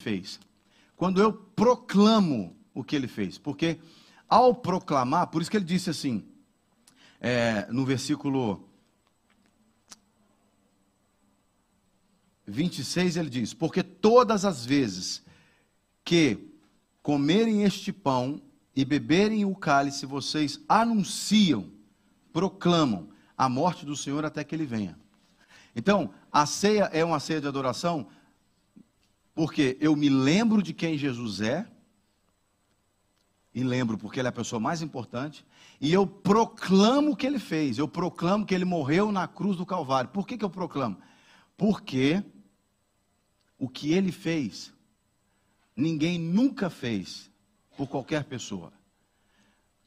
fez. Quando eu proclamo o que ele fez. Porque ao proclamar, por isso que ele disse assim, é, no versículo 26, ele diz: Porque todas as vezes que comerem este pão e beberem o cálice, vocês anunciam, proclamam a morte do Senhor até que ele venha. Então, a ceia é uma ceia de adoração, porque eu me lembro de quem Jesus é, e lembro porque ele é a pessoa mais importante, e eu proclamo o que ele fez, eu proclamo que ele morreu na cruz do Calvário. Por que, que eu proclamo? Porque o que ele fez, ninguém nunca fez por qualquer pessoa.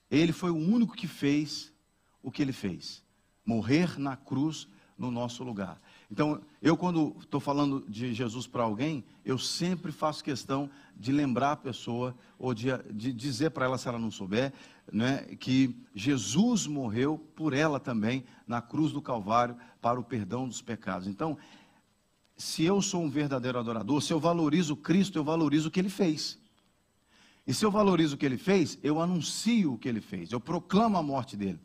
Ele foi o único que fez o que ele fez: morrer na cruz no nosso lugar. Então, eu quando estou falando de Jesus para alguém, eu sempre faço questão de lembrar a pessoa, ou de, de dizer para ela, se ela não souber, né, que Jesus morreu por ela também na cruz do Calvário para o perdão dos pecados. Então, se eu sou um verdadeiro adorador, se eu valorizo Cristo, eu valorizo o que ele fez. E se eu valorizo o que ele fez, eu anuncio o que ele fez, eu proclamo a morte dele.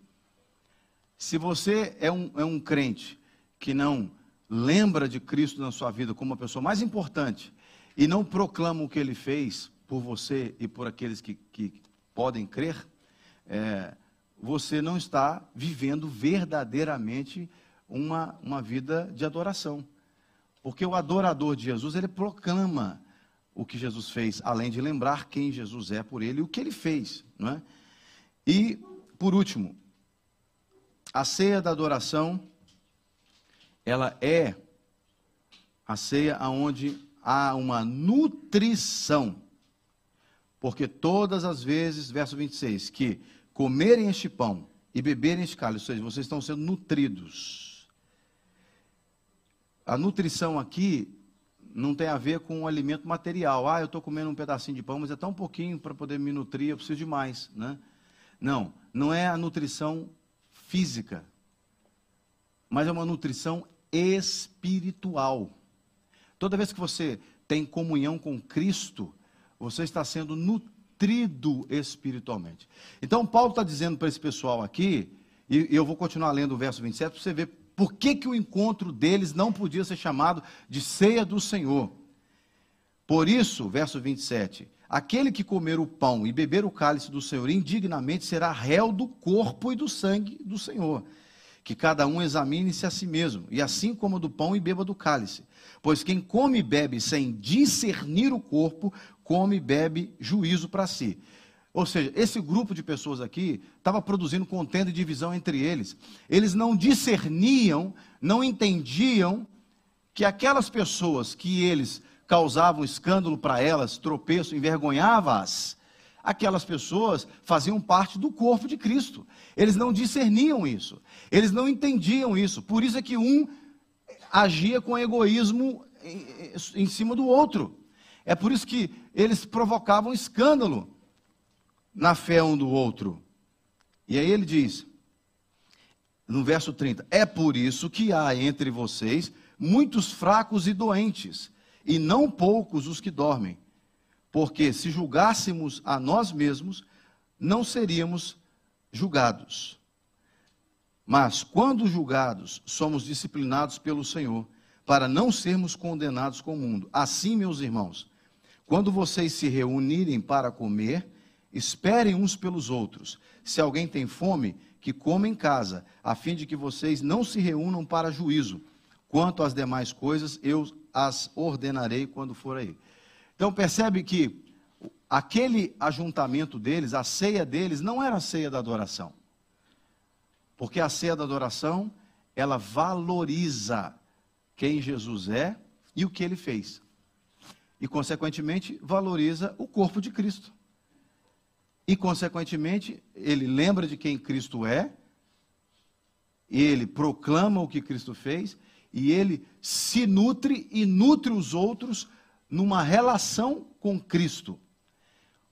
Se você é um, é um crente que não lembra de Cristo na sua vida como a pessoa mais importante e não proclama o que ele fez por você e por aqueles que, que podem crer, é, você não está vivendo verdadeiramente uma, uma vida de adoração. Porque o adorador de Jesus, ele proclama o que Jesus fez, além de lembrar quem Jesus é por ele e o que ele fez. Não é? E, por último, a ceia da adoração ela é a ceia aonde há uma nutrição. Porque todas as vezes, verso 26, que comerem este pão e beberem este cálice, ou seja, vocês estão sendo nutridos. A nutrição aqui não tem a ver com o alimento material. Ah, eu estou comendo um pedacinho de pão, mas é tão pouquinho para poder me nutrir, eu preciso de mais. Né? Não, não é a nutrição física, mas é uma nutrição espiritual. Toda vez que você tem comunhão com Cristo, você está sendo nutrido espiritualmente. Então, Paulo está dizendo para esse pessoal aqui, e eu vou continuar lendo o verso 27 para você ver por que, que o encontro deles não podia ser chamado de ceia do Senhor. Por isso, verso 27, aquele que comer o pão e beber o cálice do Senhor indignamente será réu do corpo e do sangue do Senhor que cada um examine-se a si mesmo, e assim como do pão e beba do cálice. Pois quem come e bebe sem discernir o corpo, come e bebe juízo para si. Ou seja, esse grupo de pessoas aqui estava produzindo contenda e divisão entre eles. Eles não discerniam, não entendiam que aquelas pessoas que eles causavam escândalo para elas, tropeço, envergonhava-as, aquelas pessoas faziam parte do corpo de Cristo. Eles não discerniam isso. Eles não entendiam isso. Por isso é que um agia com egoísmo em, cima do outro. É por isso que eles provocavam escândalo na fé um do outro. E aí ele diz, no verso 30, é por isso que há entre vocês muitos fracos e doentes, e não poucos os que dormem. Porque se julgássemos a nós mesmos, não seríamos julgados. Mas quando julgados, somos disciplinados pelo Senhor, para não sermos condenados com o mundo. Assim, meus irmãos, quando vocês se reunirem para comer, esperem uns pelos outros. Se alguém tem fome, que coma em casa, a fim de que vocês não se reúnam para juízo. Quanto às demais coisas, eu as ordenarei quando for aí. Então percebe que aquele ajuntamento deles, a ceia deles, não era a ceia da adoração. Porque a ceia da adoração, ela valoriza quem Jesus é e o que ele fez. E, consequentemente, valoriza o corpo de Cristo. E, consequentemente, ele lembra de quem Cristo é, ele proclama o que Cristo fez, e ele se nutre e nutre os outros numa relação com Cristo.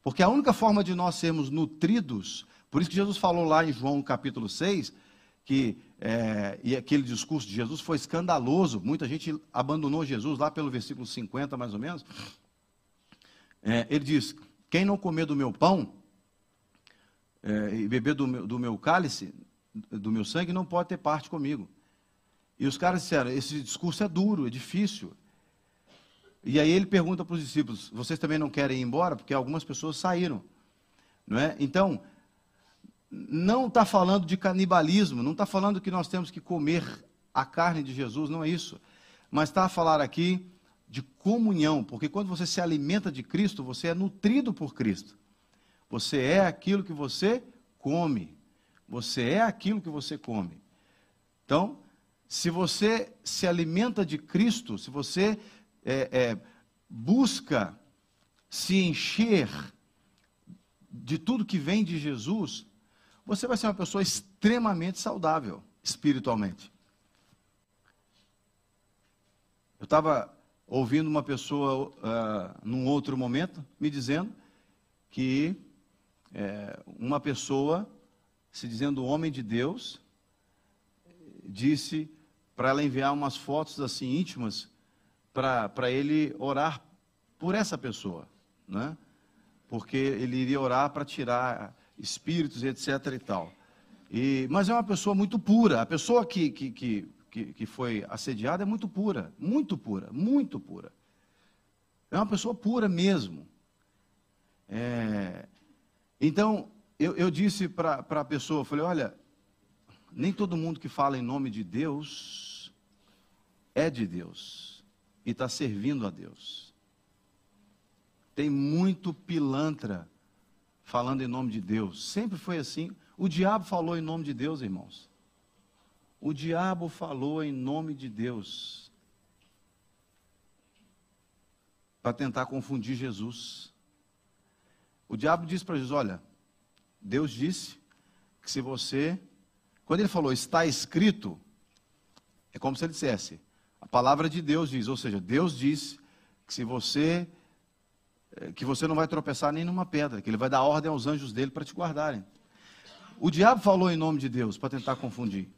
Porque a única forma de nós sermos nutridos, por isso que Jesus falou lá em João capítulo 6, que é, e aquele discurso de Jesus foi escandaloso, muita gente abandonou Jesus lá pelo versículo 50 mais ou menos, É, ele diz: Quem não comer do meu pão é, e beber do meu, do meu cálice, do meu sangue, não pode ter parte comigo. E os caras disseram: Esse discurso é duro, é difícil. E aí ele pergunta para os discípulos: Vocês também não querem ir embora? Porque algumas pessoas saíram. Não é? Então, não está falando de canibalismo, não está falando que nós temos que comer a carne de Jesus, não é isso. Mas está a falar aqui de comunhão, porque quando você se alimenta de Cristo, você é nutrido por Cristo. Você é aquilo que você come. Você é aquilo que você come. Então, se você se alimenta de Cristo, se você é, é, busca se encher de tudo que vem de Jesus, você vai ser uma pessoa extremamente saudável espiritualmente. Eu estava ouvindo uma pessoa uh, num outro momento me dizendo que é, uma pessoa, se dizendo homem de Deus, disse para ela enviar umas fotos assim íntimas para ele orar por essa pessoa, né? porque ele iria orar para tirar espíritos, etc. e tal. E, mas é uma pessoa muito pura. A pessoa que, que, que, que, foi assediada é muito pura, muito pura, muito pura. É uma pessoa pura mesmo. É, então, eu, eu disse para a pessoa, falei, olha, nem todo mundo que fala em nome de Deus é de Deus e está servindo a Deus. Tem muito pilantra falando em nome de Deus. Sempre foi assim. O diabo falou em nome de Deus, irmãos. O diabo falou em nome de Deus. Para tentar confundir Jesus. O diabo disse para Jesus: Olha, Deus disse que se você. Quando ele falou está escrito, é como se ele dissesse: a palavra de Deus diz, ou seja, Deus diz que se você eh, que você não vai tropeçar nem numa pedra, que ele vai dar ordem aos anjos dele para te guardarem. O diabo falou em nome de Deus para tentar confundir.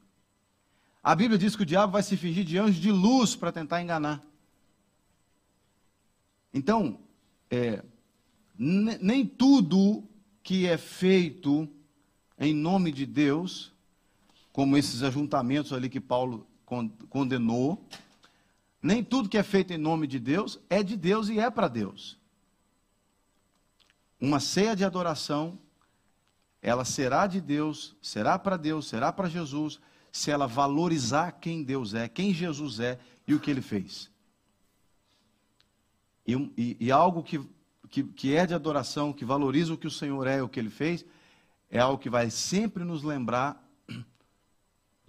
A Bíblia diz que o diabo vai se fingir de anjo de luz para tentar enganar. Então, é, nem tudo que é feito em nome de Deus, como esses ajuntamentos ali que Paulo condenou, nem tudo que é feito em nome de Deus é de Deus e é para Deus. Uma ceia de adoração, ela será de Deus, será para Deus, será para Jesus, se ela valorizar quem Deus é, quem Jesus é e o que ele fez. E, e, e algo que, que, que é de adoração, que valoriza o que o Senhor é e o que ele fez, é algo que vai sempre nos lembrar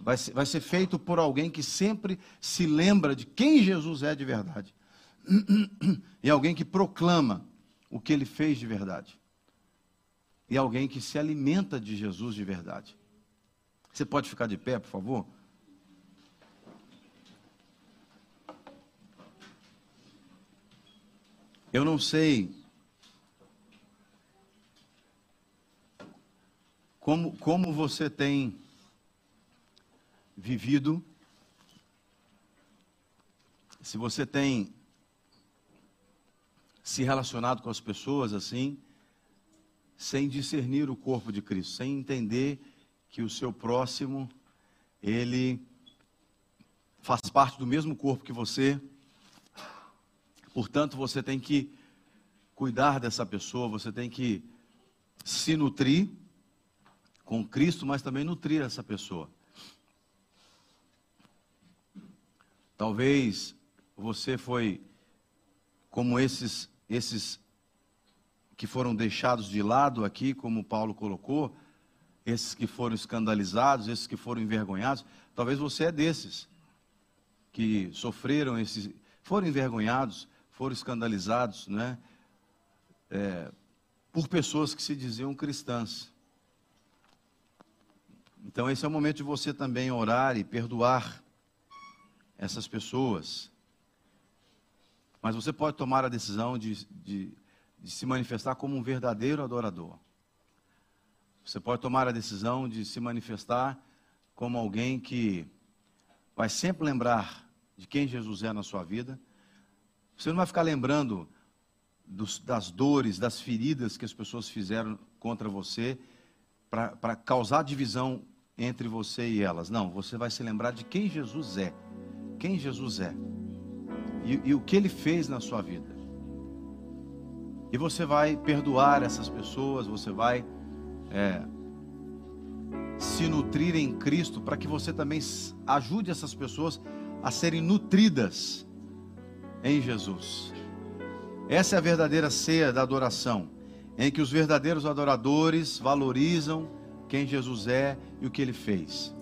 vai ser, vai ser feito por alguém que sempre se lembra de quem Jesus é de verdade. E alguém que proclama o que ele fez de verdade. E alguém que se alimenta de Jesus de verdade. Você pode ficar de pé, por favor? Eu não sei como, como você tem vivido, se você tem se relacionado com as pessoas assim, sem discernir o corpo de Cristo, sem entender que o seu próximo, ele faz parte do mesmo corpo que você, portanto você tem que cuidar dessa pessoa, você tem que se nutrir com Cristo, mas também nutrir essa pessoa. Talvez você foi como esses esses que foram deixados de lado aqui, como Paulo colocou, esses que foram escandalizados, esses que foram envergonhados. Talvez você é desses que sofreram esses, foram envergonhados, foram escandalizados, né? É, por pessoas que se diziam cristãs. Então esse é o momento de você também orar e perdoar essas pessoas. Mas você pode tomar a decisão de, de, de, se manifestar como um verdadeiro adorador. Você pode tomar a decisão de se manifestar como alguém que vai sempre lembrar de quem Jesus é na sua vida. Você não vai ficar lembrando dos, das dores, das feridas que as pessoas fizeram contra você, para causar divisão entre você e elas. Não, você vai se lembrar de quem Jesus é. Quem Jesus é. E, e o que ele fez na sua vida. E você vai perdoar essas pessoas, você vai é, se nutrir em Cristo, para que você também ajude essas pessoas a serem nutridas em Jesus. Essa é a verdadeira ceia da adoração, em que os verdadeiros adoradores valorizam quem Jesus é e o que ele fez.